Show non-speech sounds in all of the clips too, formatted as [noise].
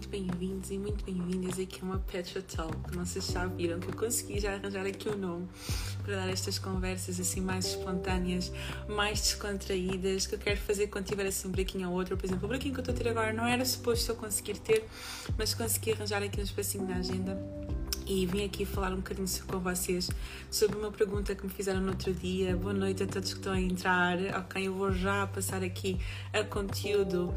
muito bem-vindos e muito bem-vindas aqui a uma Petra Talk. Não sei se já viram que eu consegui já arranjar aqui o nome para dar estas conversas assim mais espontâneas, mais descontraídas, que eu quero fazer quando tiver assim um brequinho ou outro. Por exemplo, o brequinho que eu estou a ter agora não era suposto eu conseguir ter, mas consegui arranjar aqui um espacinho na agenda e vim aqui falar um bocadinho com vocês sobre uma pergunta que me fizeram no outro dia. Boa noite a todos que estão a entrar. Ok, eu vou já passar aqui a conteúdo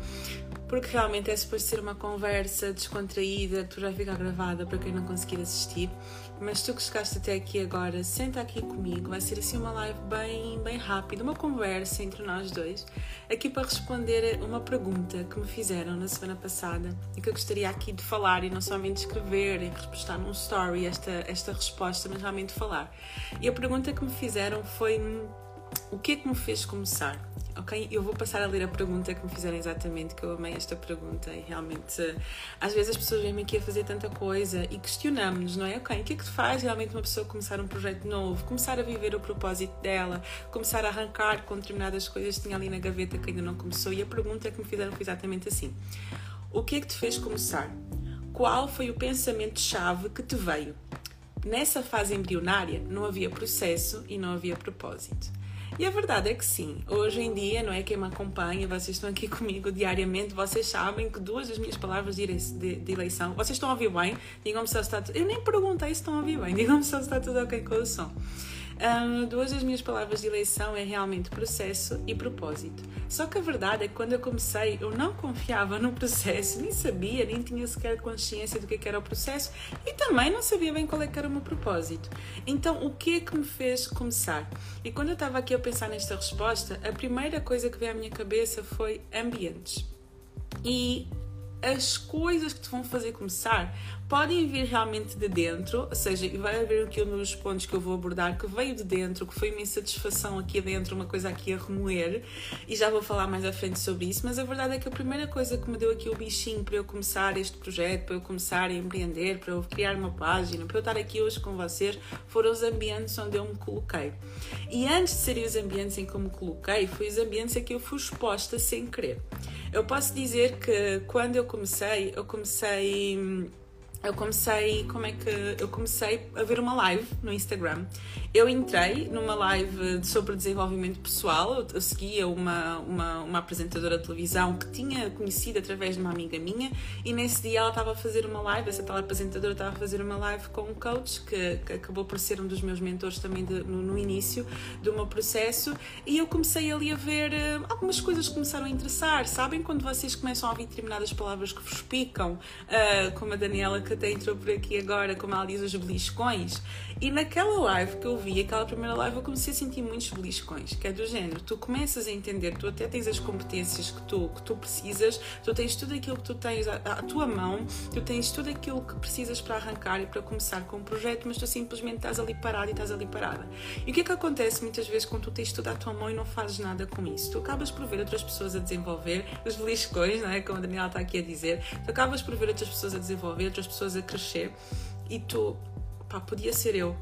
porque realmente é suposto ser uma conversa descontraída, tu já fica gravada para quem não conseguir assistir. Mas tu que chegaste até aqui agora, senta aqui comigo, vai ser assim uma live bem, bem rápida, uma conversa entre nós dois, aqui para responder uma pergunta que me fizeram na semana passada e que eu gostaria aqui de falar e não somente escrever e repostar num story esta, esta resposta, mas realmente falar. E a pergunta que me fizeram foi o que é que me fez começar? Ok? Eu vou passar a ler a pergunta que me fizeram exatamente, que eu amei esta pergunta e realmente às vezes as pessoas vêm aqui a fazer tanta coisa e questionamos-nos, não é? Ok, o que é que faz realmente uma pessoa começar um projeto novo, começar a viver o propósito dela, começar a arrancar com determinadas coisas que tinha ali na gaveta que ainda não começou? E a pergunta que me fizeram foi exatamente assim: O que é que te fez começar? Qual foi o pensamento-chave que te veio? Nessa fase embrionária não havia processo e não havia propósito. E a verdade é que sim, hoje em dia, não é? Quem me acompanha, vocês estão aqui [laughs] comigo diariamente, vocês sabem que duas das minhas palavras de eleição, vocês estão a ouvir bem? Digam-me se está tudo. Eu nem perguntei se estão a ouvir bem, [laughs] digam-me se está tudo ok com o som. Um, duas das minhas palavras de eleição é realmente processo e propósito. Só que a verdade é que quando eu comecei, eu não confiava no processo, nem sabia, nem tinha sequer consciência do que é era o processo e também não sabia bem qual é era o meu propósito. Então, o que é que me fez começar? E quando eu estava aqui a pensar nesta resposta, a primeira coisa que veio à minha cabeça foi ambientes. E as coisas que te vão fazer começar podem vir realmente de dentro, ou seja, vai haver aqui um dos pontos que eu vou abordar que veio de dentro, que foi uma insatisfação aqui dentro, uma coisa aqui a remoer, e já vou falar mais à frente sobre isso. Mas a verdade é que a primeira coisa que me deu aqui o bichinho para eu começar este projeto, para eu começar a empreender, para eu criar uma página, para eu estar aqui hoje com vocês, foram os ambientes onde eu me coloquei. E antes de serem os ambientes em que eu me coloquei, foi os ambientes em que eu fui exposta sem querer. Eu posso dizer que quando eu comecei, eu comecei eu comecei, como é que eu comecei a ver uma live no Instagram. Eu entrei numa live sobre desenvolvimento pessoal. Eu seguia uma, uma, uma apresentadora de televisão que tinha conhecido através de uma amiga minha e nesse dia ela estava a fazer uma live. Essa tal apresentadora estava a fazer uma live com um coach que, que acabou por ser um dos meus mentores também de, no, no, início do meu processo e eu comecei ali a ver uh, algumas coisas que começaram a interessar. Sabem quando vocês começam a ouvir determinadas palavras que vos picam, uh, como a Daniela que até entrou por aqui agora, como ela diz, os beliscões. E naquela live que eu vi, aquela primeira live, eu comecei a sentir muitos beliscões, que é do género, tu começas a entender, tu até tens as competências que tu, que tu precisas, tu tens tudo aquilo que tu tens à, à tua mão, tu tens tudo aquilo que precisas para arrancar e para começar com um projeto, mas tu simplesmente estás ali parado e estás ali parada. E o que é que acontece muitas vezes quando tu tens tudo à tua mão e não fazes nada com isso? Tu acabas por ver outras pessoas a desenvolver, os beliscões, não é? como a Daniela está aqui a dizer, tu acabas por ver outras pessoas a desenvolver, outras pessoas a crescer crescer e tu, pá, podia ser eu.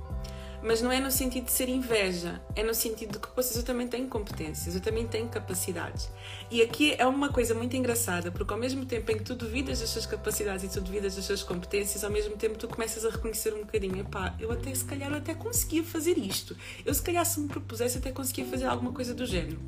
Mas não é no sentido de ser inveja, é no sentido de que vocês eu também tenho competências, eu também tenho capacidades. E aqui é uma coisa muito engraçada, porque ao mesmo tempo em que tu duvidas das suas capacidades e tu duvidas das suas competências, ao mesmo tempo tu começas a reconhecer um bocadinho, pá, eu até se calhar eu até conseguia fazer isto. Eu se calhar se me propusesse até conseguia fazer alguma coisa do género.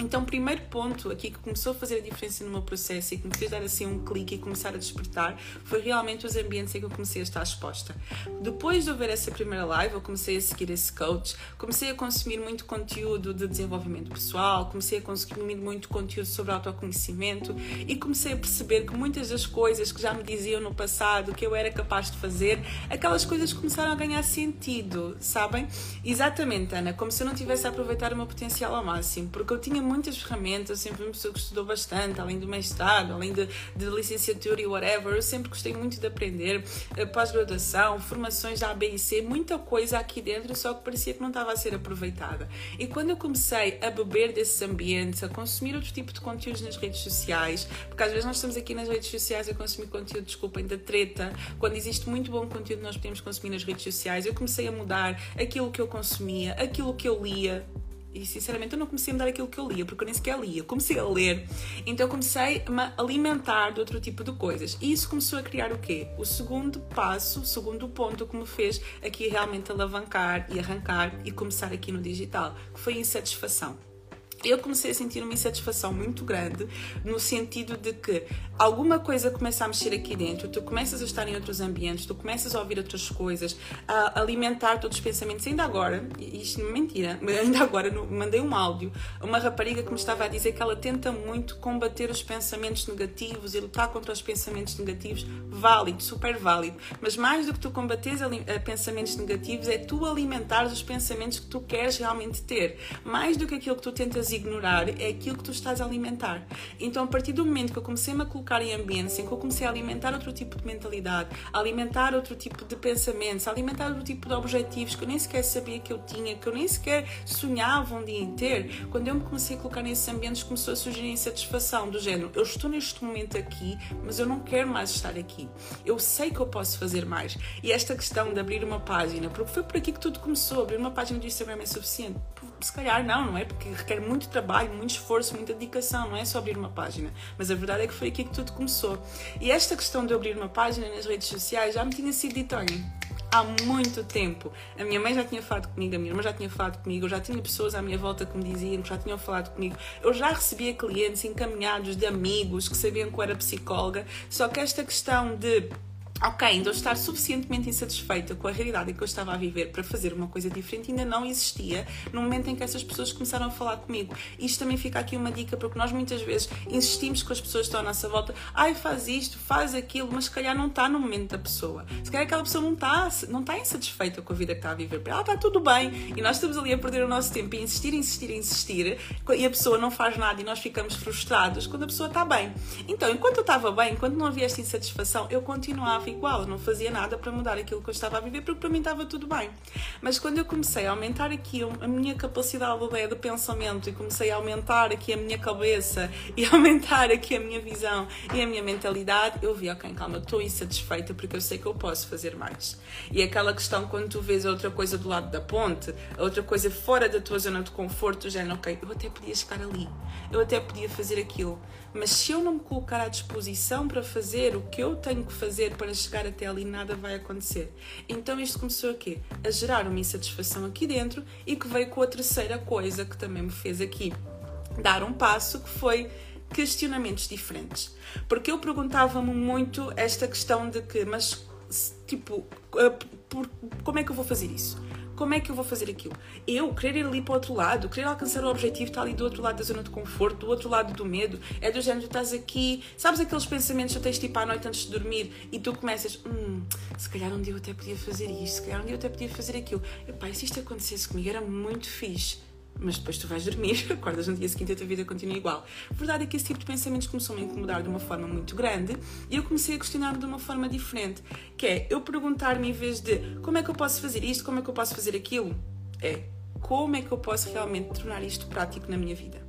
Então, o primeiro ponto aqui que começou a fazer a diferença no meu processo e que me fez dar assim um clique e começar a despertar foi realmente os ambientes em que eu comecei a estar exposta. Depois de eu ver essa primeira live, eu comecei a seguir esse coach, comecei a consumir muito conteúdo de desenvolvimento pessoal, comecei a consumir muito conteúdo sobre autoconhecimento e comecei a perceber que muitas das coisas que já me diziam no passado que eu era capaz de fazer, aquelas coisas começaram a ganhar sentido, sabem? Exatamente, Ana, como se eu não tivesse a aproveitar o meu potencial ao máximo, porque eu tinha muitas ferramentas, sempre fui uma pessoa que estudou bastante, além do mestrado, além de, de licenciatura e whatever, eu sempre gostei muito de aprender, eh, pós-graduação, formações da ABC, muita coisa aqui dentro, só que parecia que não estava a ser aproveitada. E quando eu comecei a beber desses ambientes, a consumir outro tipo de conteúdos nas redes sociais, porque às vezes nós estamos aqui nas redes sociais a consumir conteúdo, desculpem, da treta, quando existe muito bom conteúdo nós podemos consumir nas redes sociais, eu comecei a mudar aquilo que eu consumia, aquilo que eu lia, E sinceramente eu não comecei a mudar aquilo que eu lia, porque eu nem sequer lia. Comecei a ler, então eu comecei a me alimentar de outro tipo de coisas. E isso começou a criar o quê? O segundo passo, o segundo ponto que me fez aqui realmente alavancar e arrancar e começar aqui no digital, que foi a insatisfação eu comecei a sentir uma insatisfação muito grande no sentido de que alguma coisa começa a mexer aqui dentro, tu começas a estar em outros ambientes, tu começas a ouvir outras coisas, a alimentar todos os pensamentos. Ainda agora, isto não é mentira, [laughs] ainda agora mandei um áudio a uma rapariga que me estava a dizer que ela tenta muito combater os pensamentos negativos e lutar contra os pensamentos negativos. Válido, super válido. Mas mais do que tu combateres eh, pensamentos negativos, é tu alimentares os pensamentos que tu queres realmente ter. Mais do que aquilo que tu tentas ignorar é aquilo que tu estás a alimentar. Então, a partir do momento que eu comecei-me a colocar em ambientes em que eu comecei a alimentar outro tipo de mentalidade, a alimentar outro tipo de pensamentos, a alimentar outro tipo de objetivos que eu nem sequer sabia que eu tinha, que eu nem sequer sonhava um dia em ter, quando eu me comecei a colocar nesses ambientes, começou a surgir insatisfação do género: eu estou neste momento aqui, mas eu não quero mais estar aqui. Eu sei que eu posso fazer mais. E esta questão de abrir uma página, porque foi por aqui que tudo começou, abrir uma página do Instagram é suficiente se calhar não, não é? Porque requer muito trabalho, muito esforço, muita dedicação, não é só abrir uma página. Mas a verdade é que foi aqui que tudo começou. E esta questão de abrir uma página nas redes sociais já me tinha sido dito, olhem, há muito tempo. A minha mãe já tinha falado comigo, a minha irmã já tinha falado comigo, eu já tinha pessoas à minha volta que me diziam que já tinham falado comigo. Eu já recebia clientes encaminhados de amigos que sabiam que eu era psicóloga, só que esta questão de ok, ainda eu estar suficientemente insatisfeita com a realidade que eu estava a viver para fazer uma coisa diferente ainda não existia no momento em que essas pessoas começaram a falar comigo. Isto também fica aqui uma dica, porque nós muitas vezes insistimos com as pessoas que estão à nossa volta, ai, faz isto, faz aquilo, mas se calhar não está no momento da pessoa. Se calhar aquela pessoa não está, não está insatisfeita com a vida que está a viver. Ela está tudo bem e nós estamos ali a perder o nosso tempo e insistir, insistir, insistir e a pessoa não faz nada e nós ficamos frustrados quando a pessoa está bem. Então, enquanto eu estava bem, enquanto não havia esta insatisfação, eu continuava igual, não fazia nada para mudar aquilo que eu estava a viver, porque para mim estava tudo bem. Mas quando eu comecei a aumentar aqui a minha capacidade de pensamento e comecei a aumentar aqui a minha cabeça [laughs] e aumentar aqui a minha visão e a minha mentalidade, eu vi, ok, calma, estou insatisfeita porque eu sei que eu posso fazer mais. E aquela questão quando tu vês outra coisa do lado da ponte, outra coisa fora da tua zona de conforto, já não, ok, eu até podia chegar ali, eu até podia fazer aquilo, mas se eu não me colocar à disposição para fazer o que eu tenho que fazer para chegar até ali, nada vai acontecer. Então isto começou a quê? A gerar uma insatisfação aqui dentro e que veio com a terceira coisa que também me fez aqui dar um passo, que foi questionamentos diferentes. Porque eu perguntava-me muito esta questão de que, mas tipo, eh, como é que eu vou fazer isso? Como é que eu vou fazer aquilo? Eu querer ir ali para o outro lado, querer alcançar o objetivo, está ali do outro lado da zona de conforto, do outro lado do medo, é do género, tu estás aqui, sabes aqueles pensamentos que tu tens tipo à noite antes de dormir e tu começas, hum, se calhar um dia eu até podia fazer isto, se calhar um dia eu até podia fazer aquilo. Epá, se isto acontecesse comigo era muito fixe mas depois tu vais dormir, [laughs] acordas no dia seguinte e a tua vida continua igual. A verdade é que esse tipo de pensamentos começou a me incomodar de uma forma muito grande e eu comecei a questionar-me de uma forma diferente, que é eu perguntar-me em vez de como é que eu posso fazer isto, como é que eu posso fazer aquilo, é como é que eu posso realmente tornar isto prático na minha vida.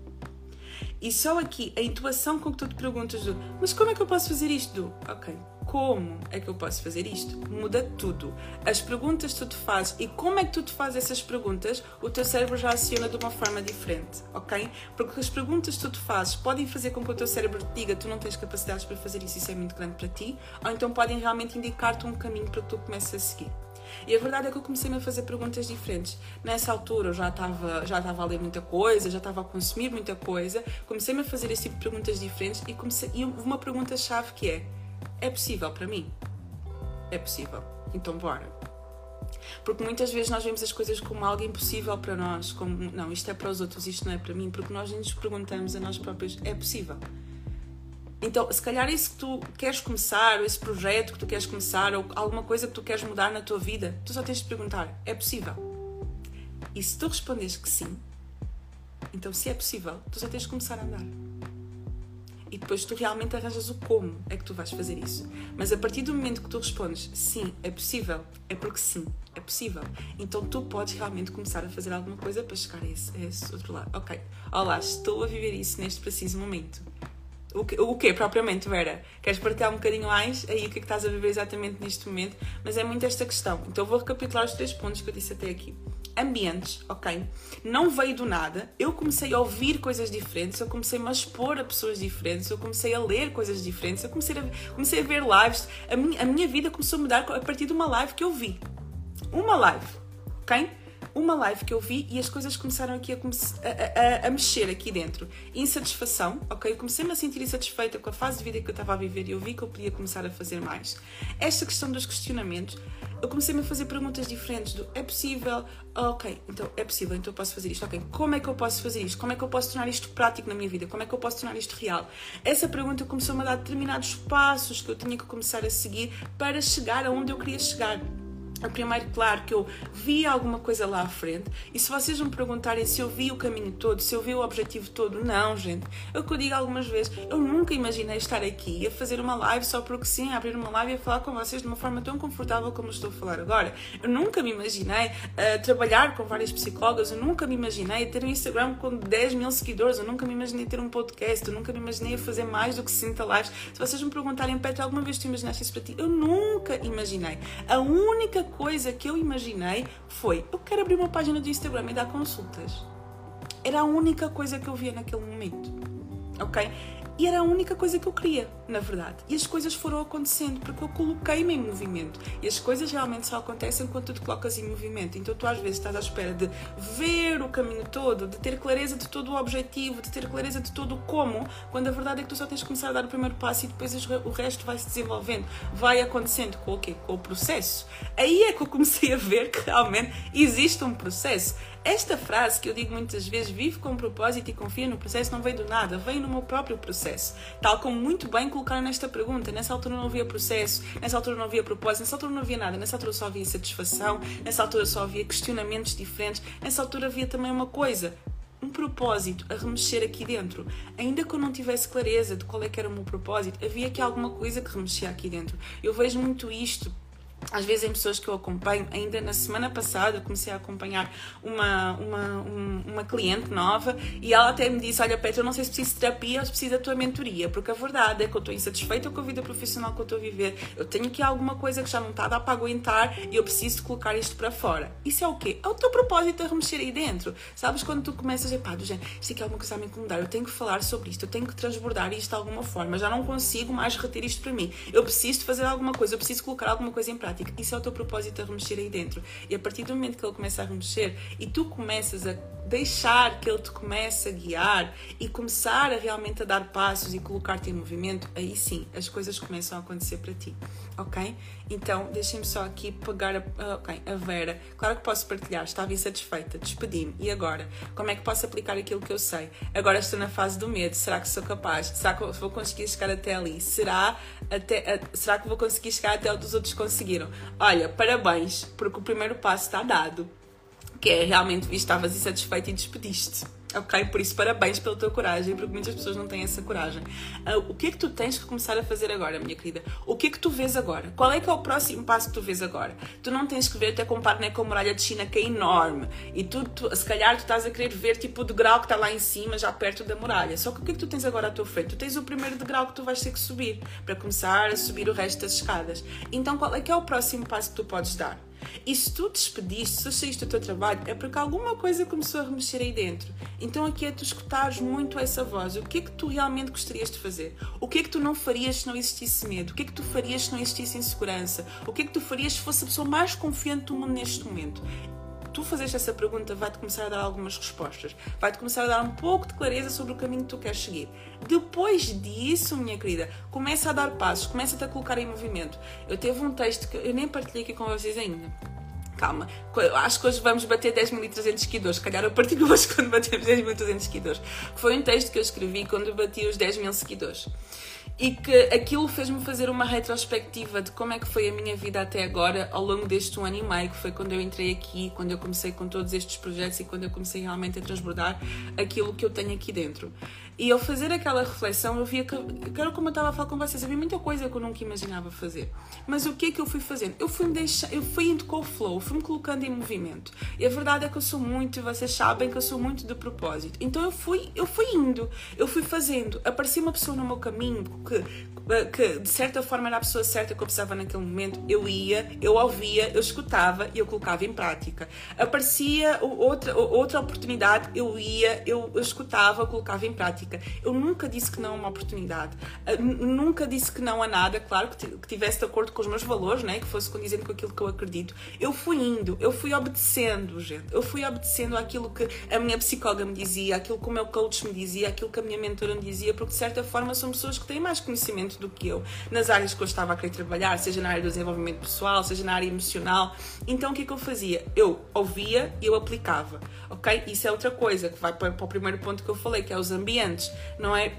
E só aqui a intuação com que tu te perguntas do, mas como é que eu posso fazer isto? Do, ok, como é que eu posso fazer isto? Muda tudo. As perguntas que tu te fazes e como é que tu te fazes essas perguntas, o teu cérebro já aciona de uma forma diferente, ok? Porque as perguntas que tu te fazes podem fazer com que o teu cérebro te diga tu não tens capacidades para fazer isso, isso é muito grande para ti, ou então podem realmente indicar-te um caminho para que tu comeces a seguir. E a verdade é que eu comecei a fazer perguntas diferentes. Nessa altura eu já estava já estava a ler muita coisa, já estava a consumir muita coisa, comecei a fazer esse tipo de perguntas diferentes e comecei e uma pergunta chave que é é possível para mim? É possível. Então bora. Porque muitas vezes nós vemos as coisas como algo impossível para nós, como não, isto é para os outros, isto não é para mim, porque nós nos perguntamos a nós próprios, é possível? Então, se calhar isso que tu queres começar, esse projeto que tu queres começar, ou alguma coisa que tu queres mudar na tua vida, tu só tens de perguntar: é possível? E se tu respondes que sim, então se é possível, tu só tens de começar a andar e depois tu realmente arranjas o como é que tu vais fazer isso. Mas a partir do momento que tu respondes sim, é possível, é porque sim, é possível. Então tu podes realmente começar a fazer alguma coisa para chegar a esse, a esse outro lado. Ok, olá, estou a viver isso neste preciso momento. O que, o que propriamente, Vera? Queres partilhar um bocadinho mais aí o que é que estás a viver exatamente neste momento? Mas é muito esta questão. Então vou recapitular os três pontos que eu disse até aqui. Ambientes, ok? Não veio do nada. Eu comecei a ouvir coisas diferentes, eu comecei a me expor a pessoas diferentes, eu comecei a ler coisas diferentes, eu comecei a, comecei a ver lives. A minha, a minha vida começou a mudar a partir de uma live que eu vi. Uma live, ok? Uma live que eu vi e as coisas começaram aqui a, a, a, a mexer aqui dentro. Insatisfação, ok? Eu comecei-me a sentir insatisfeita com a fase de vida que eu estava a viver e eu vi que eu podia começar a fazer mais. Esta questão dos questionamentos, eu comecei-me a fazer perguntas diferentes do é possível, ok, então é possível, então eu posso fazer isto, ok, como é que eu posso fazer isto? Como é que eu posso tornar isto prático na minha vida? Como é que eu posso tornar isto real? Essa pergunta começou-me a dar determinados passos que eu tinha que começar a seguir para chegar aonde eu queria chegar a primeiro, claro que eu vi alguma coisa lá à frente, e se vocês me perguntarem se eu vi o caminho todo, se eu vi o objetivo todo, não, gente. É o que eu digo algumas vezes, eu nunca imaginei estar aqui a fazer uma live só porque sim, a abrir uma live e a falar com vocês de uma forma tão confortável como estou a falar agora. Eu nunca me imaginei uh, trabalhar com várias psicólogas, eu nunca me imaginei ter um Instagram com 10 mil seguidores, eu nunca me imaginei ter um podcast, eu nunca me imaginei fazer mais do que 60 lives. Se vocês me perguntarem, Petra, alguma vez tu imaginaste isso para ti? Eu nunca imaginei. A única coisa que eu imaginei foi: eu quero abrir uma página do Instagram e dar consultas. Era a única coisa que eu via naquele momento. Ok? E era a única coisa que eu queria, na verdade. E as coisas foram acontecendo porque eu coloquei-me em movimento. E as coisas realmente só acontecem quando tu te colocas em movimento. Então tu às vezes estás à espera de ver o caminho todo, de ter clareza de todo o objetivo, de ter clareza de todo o como, quando a verdade é que tu só tens de começar a dar o primeiro passo e depois o resto vai se desenvolvendo, vai acontecendo com o quê? Com o processo. Aí é que eu comecei a ver que realmente existe um processo esta frase que eu digo muitas vezes, vive com propósito e confia no processo, não veio do nada, veio no meu próprio processo. Tal como muito bem colocaram nesta pergunta. Nessa altura não havia processo, nessa altura não havia propósito, nessa altura não havia nada, nessa altura só havia satisfação, nessa altura só havia questionamentos diferentes, nessa altura havia também uma coisa, um propósito a remexer aqui dentro. Ainda que eu não tivesse clareza de qual é que era o meu propósito, havia aqui alguma coisa que remexia aqui dentro. Eu vejo muito isto às vezes em pessoas que eu acompanho, ainda na semana passada comecei a acompanhar uma, uma, uma cliente nova e ela até me disse: Olha, Petra, eu não sei se preciso de terapia ou se preciso da tua mentoria, porque a verdade é que eu estou insatisfeita com a vida profissional que eu estou a viver, eu tenho aqui alguma coisa que já não está a dar para aguentar e eu preciso colocar isto para fora. Isso é o quê? É o teu propósito a remexer aí dentro. Sabes quando tu começas a pá, do género, isto aqui é alguma coisa a me incomodar, eu tenho que falar sobre isto, eu tenho que transbordar isto de alguma forma, já não consigo mais reter isto para mim, eu preciso fazer alguma coisa, eu preciso colocar alguma coisa em prática prática. Isso é o teu propósito a remexer aí dentro. E a partir do momento que ele começa a remexer e tu começas a deixar que ele te comece a guiar e começar a realmente a dar passos e colocar-te em movimento, aí sim as coisas começam a acontecer para ti, ok? Então deixem-me só aqui pegar a, okay, a Vera. Claro que posso partilhar, estava insatisfeita, despedi-me. E agora? Como é que posso aplicar aquilo que eu sei? Agora estou na fase do medo. Será que sou capaz? Será que vou conseguir chegar até ali? Será, até, será que vou conseguir chegar até onde os outros conseguiram? Olha, parabéns, porque o primeiro passo está dado que é realmente estavas insatisfeito e despediste. Ok? Por isso, parabéns pela tua coragem, porque muitas pessoas não têm essa coragem. Uh, o que é que tu tens que começar a fazer agora, minha querida? O que é que tu vês agora? Qual é que é o próximo passo que tu vês agora? Tu não tens que ver até comparo né, com a muralha de China, que é enorme. E tu, tu, se calhar, tu estás a querer ver tipo o degrau que está lá em cima, já perto da muralha. Só que o que é que tu tens agora à tua frente? Tu tens o primeiro degrau que tu vais ter que subir para começar a subir o resto das escadas. Então, qual é que é o próximo passo que tu podes dar? E se tu despediste, se saíste do teu trabalho, é porque alguma coisa começou a remexer aí dentro. Então aqui é tu escutares muito essa voz. O que é que tu realmente gostarias de fazer? O que é que tu não farias se não existisse medo? O que é que tu farias se não existisse insegurança? O que é que tu farias se fosse a pessoa mais confiante do mundo neste momento? Tu fazeste essa pergunta vai-te começar a dar algumas respostas, vai-te começar a dar um pouco de clareza sobre o caminho que tu queres seguir. Depois disso, minha querida, começa a dar passos, começa-te a colocar em movimento. Eu teve um texto que eu nem partilhei aqui com vocês ainda. Calma, acho que hoje vamos bater 10.300 seguidores, se calhar a partir de hoje [laughs] quando batemos 10.300 seguidores. Foi um texto que eu escrevi quando bati os 10 mil seguidores e que aquilo fez-me fazer uma retrospectiva de como é que foi a minha vida até agora ao longo deste um ano e meio, que foi quando eu entrei aqui, quando eu comecei com todos estes projetos e quando eu comecei realmente a transbordar aquilo que eu tenho aqui dentro. E ao fazer aquela reflexão, eu via que, era como eu estava a falar com vocês, havia muita coisa que eu nunca imaginava fazer. Mas o que é que eu fui fazendo? Eu fui, deixar, eu fui indo com o flow, fui me colocando em movimento. E a verdade é que eu sou muito, vocês sabem que eu sou muito de propósito. Então eu fui, eu fui indo, eu fui fazendo. Aparecia uma pessoa no meu caminho que, que de certa forma era a pessoa certa que eu precisava naquele momento. Eu ia, eu ouvia, eu escutava e eu colocava em prática. Aparecia outra, outra oportunidade, eu ia, eu, eu escutava, eu colocava em prática prática. Eu nunca disse que não a uma oportunidade, uh, nunca disse que não a nada, claro, que, tivesse de acordo com os meus valores, né? que fosse condizente com aquilo que eu acredito. Eu fui indo, eu fui obedecendo, gente. Eu fui obedecendo aquilo que a minha psicóloga me dizia, aquilo que o meu coach me dizia, aquilo que a minha mentora me dizia, porque de certa forma são pessoas que têm mais conhecimento do que eu nas áreas que eu estava a querer trabalhar, seja na área do desenvolvimento pessoal, seja na área emocional. Então o que é que eu fazia? Eu ouvia e eu aplicava, ok? Isso é outra coisa que vai para o primeiro ponto que eu falei, que é os ambientes ambientes, não é?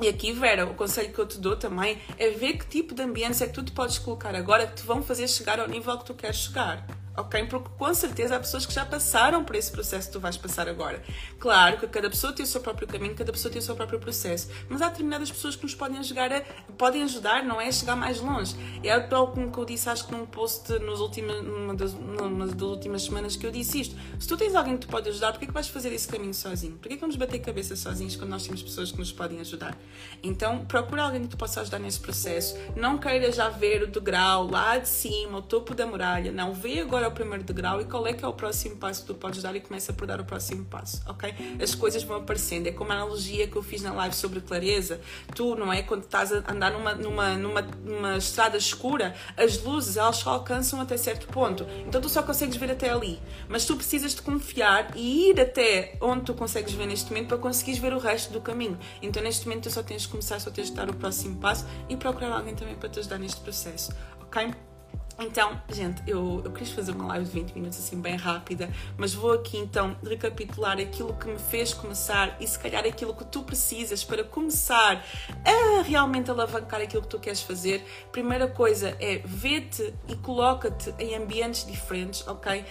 E aqui, Vera, o conselho que eu te dou também é ver que tipo de ambientes é que tu te podes colocar agora que te vão fazer chegar ao nível que tu queres chegar ok? Porque com certeza há pessoas que já passaram por esse processo que tu vais passar agora. Claro que cada pessoa tem o seu próprio caminho, cada pessoa tem o seu próprio processo, mas há determinadas pessoas que nos podem ajudar, a, podem ajudar, não é? A chegar mais longe. É algo que eu disse, acho que num post nos últimos, numa, das, numa das últimas semanas que eu disse isto. Se tu tens alguém que te pode ajudar, porquê que vais fazer esse caminho sozinho? Porquê que vamos bater cabeça sozinhos quando nós temos pessoas que nos podem ajudar? Então, procura alguém que te possa ajudar nesse processo. Não queira já ver o degrau lá de cima, o topo da muralha. Não, vê agora o primeiro degrau e qual é que é o próximo passo que tu podes dar e começa por dar o próximo passo, ok? As coisas vão aparecendo. É como a analogia que eu fiz na live sobre clareza. Tu, não é? Quando estás a andar numa, numa, numa, numa estrada escura, as luzes elas só alcançam até certo ponto. Então tu só consegues ver até ali. Mas tu precisas de confiar e ir até onde tu consegues ver neste momento para conseguires ver o resto do caminho. Então neste momento tu só tens de começar, só tens de dar o próximo passo e procurar alguém também para te ajudar neste processo, ok? Então, gente, eu, eu quis fazer uma live de 20 minutos assim bem rápida, mas vou aqui então recapitular aquilo que me fez começar e se calhar aquilo que tu precisas para começar a realmente alavancar aquilo que tu queres fazer. Primeira coisa é vê-te e coloca-te em ambientes diferentes, ok?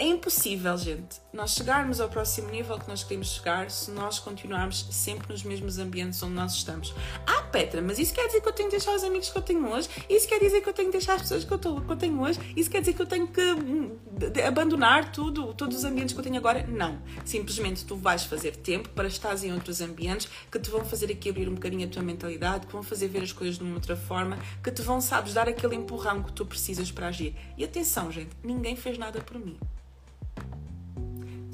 É impossível, gente, nós chegarmos ao próximo nível que nós queremos chegar se nós continuarmos sempre nos mesmos ambientes onde nós estamos. Ah, Petra, mas isso quer dizer que eu tenho que deixar os amigos que eu tenho hoje? Isso quer dizer que eu tenho que deixar as pessoas que eu, tô, que eu tenho hoje? Isso quer dizer que eu tenho que hum, abandonar tudo, todos os ambientes que eu tenho agora? Não. Simplesmente tu vais fazer tempo para estar em outros ambientes que te vão fazer aqui abrir um bocadinho a tua mentalidade, que vão fazer ver as coisas de uma outra forma, que te vão, sabes, dar aquele empurrão que tu precisas para agir. E atenção, gente, ninguém fez nada por mim.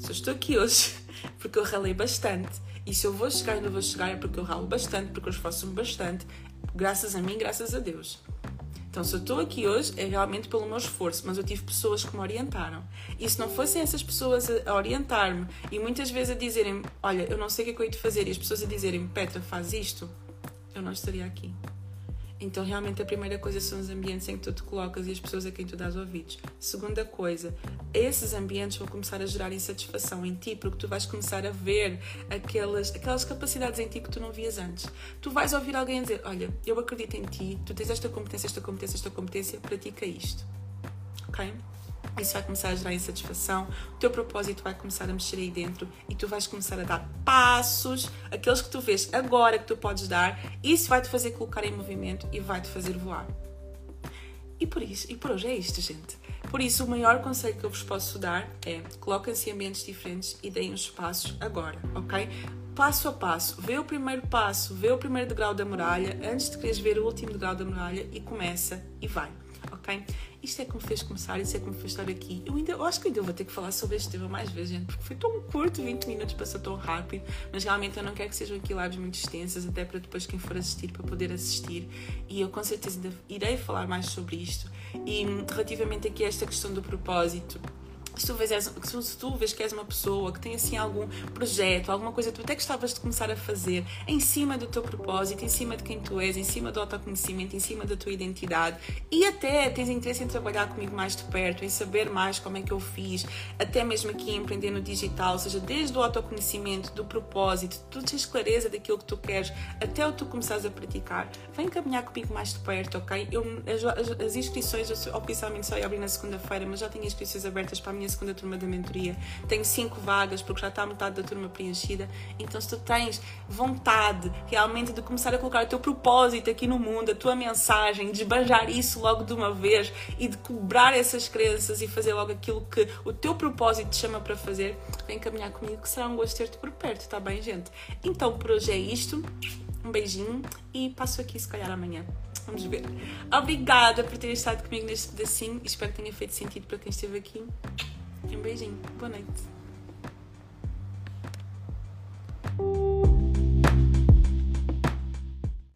Eu estou aqui hoje, [laughs] porque eu ralei bastante. E se eu vou chegar e não vou chegar é porque eu ralo bastante, porque eu esforço-me bastante, graças a mim, graças a Deus. Então, se eu estou aqui hoje, é realmente pelo meu esforço, mas eu tive pessoas que me orientaram. E se não fossem essas pessoas a orientar-me e muitas vezes a dizerem: Olha, eu não sei o que é que eu hei de fazer, e as pessoas a dizerem: Petra, faz isto, eu não estaria aqui. Então, realmente, a primeira coisa são os ambientes em que tu te colocas e as pessoas a quem tu dás ouvidos. Segunda coisa, esses ambientes vão começar a gerar insatisfação em ti, porque tu vais começar a ver aquelas, aquelas capacidades em ti que tu não vias antes. Tu vais ouvir alguém dizer: Olha, eu acredito em ti, tu tens esta competência, esta competência, esta competência, pratica isto. Ok? Isso vai começar a gerar insatisfação, o teu propósito vai começar a mexer aí dentro e tu vais começar a dar passos, aqueles que tu vês agora que tu podes dar, isso vai te fazer colocar em movimento e vai te fazer voar. E por isso, e por hoje é isto, gente. Por isso, o maior conselho que eu vos posso dar é coloquem-se em ambientes diferentes e deem os passos agora, ok? Passo a passo, vê o primeiro passo, vê o primeiro degrau da muralha antes de quereres ver o último degrau da muralha e começa e vai, ok? Isto é que me fez começar, isso é que me fez estar aqui. Eu, ainda, eu acho que ainda vou ter que falar sobre este tema mais vezes, gente, porque foi tão curto, 20 minutos passou tão rápido, mas realmente eu não quero que sejam aqui lives muito extensas, até para depois quem for assistir, para poder assistir. E eu com certeza irei falar mais sobre isto. E relativamente aqui a esta questão do propósito, se tu, vês, que és uma pessoa que tem assim algum projeto, alguma coisa que tu até gostavas de começar a fazer em cima do teu propósito, em cima de quem tu és, em cima do autoconhecimento, em cima da tua identidade e até tens interesse em trabalhar comigo mais de perto, em saber mais como é que eu fiz, até mesmo aqui em empreender no digital, ou seja, desde o autoconhecimento, do propósito, tu tens clareza daquilo que tu queres, até o tu começares a praticar, vem caminhar comigo mais de perto, ok? Eu, as, as inscrições, oficialmente só ia abrir na segunda-feira, mas já tenho inscrições abertas para a minha minha segunda turma da mentoria. Tenho cinco vagas porque já está metade da turma preenchida. Então, se tu tens vontade realmente de começar a colocar o teu propósito aqui no mundo, a tua mensagem, desbanjar isso logo de uma vez e de cobrar essas crenças e fazer logo aquilo que o teu propósito te chama para fazer, vem caminhar comigo que será um gosto ter-te por perto, tá bem, gente? Então, por hoje é isto. Um beijinho e passo aqui se calhar amanhã. Vamos ver. Obrigada por ter estado comigo neste pedacinho. Espero que tenha feito sentido para quem esteve aqui. Um beijinho. Boa noite.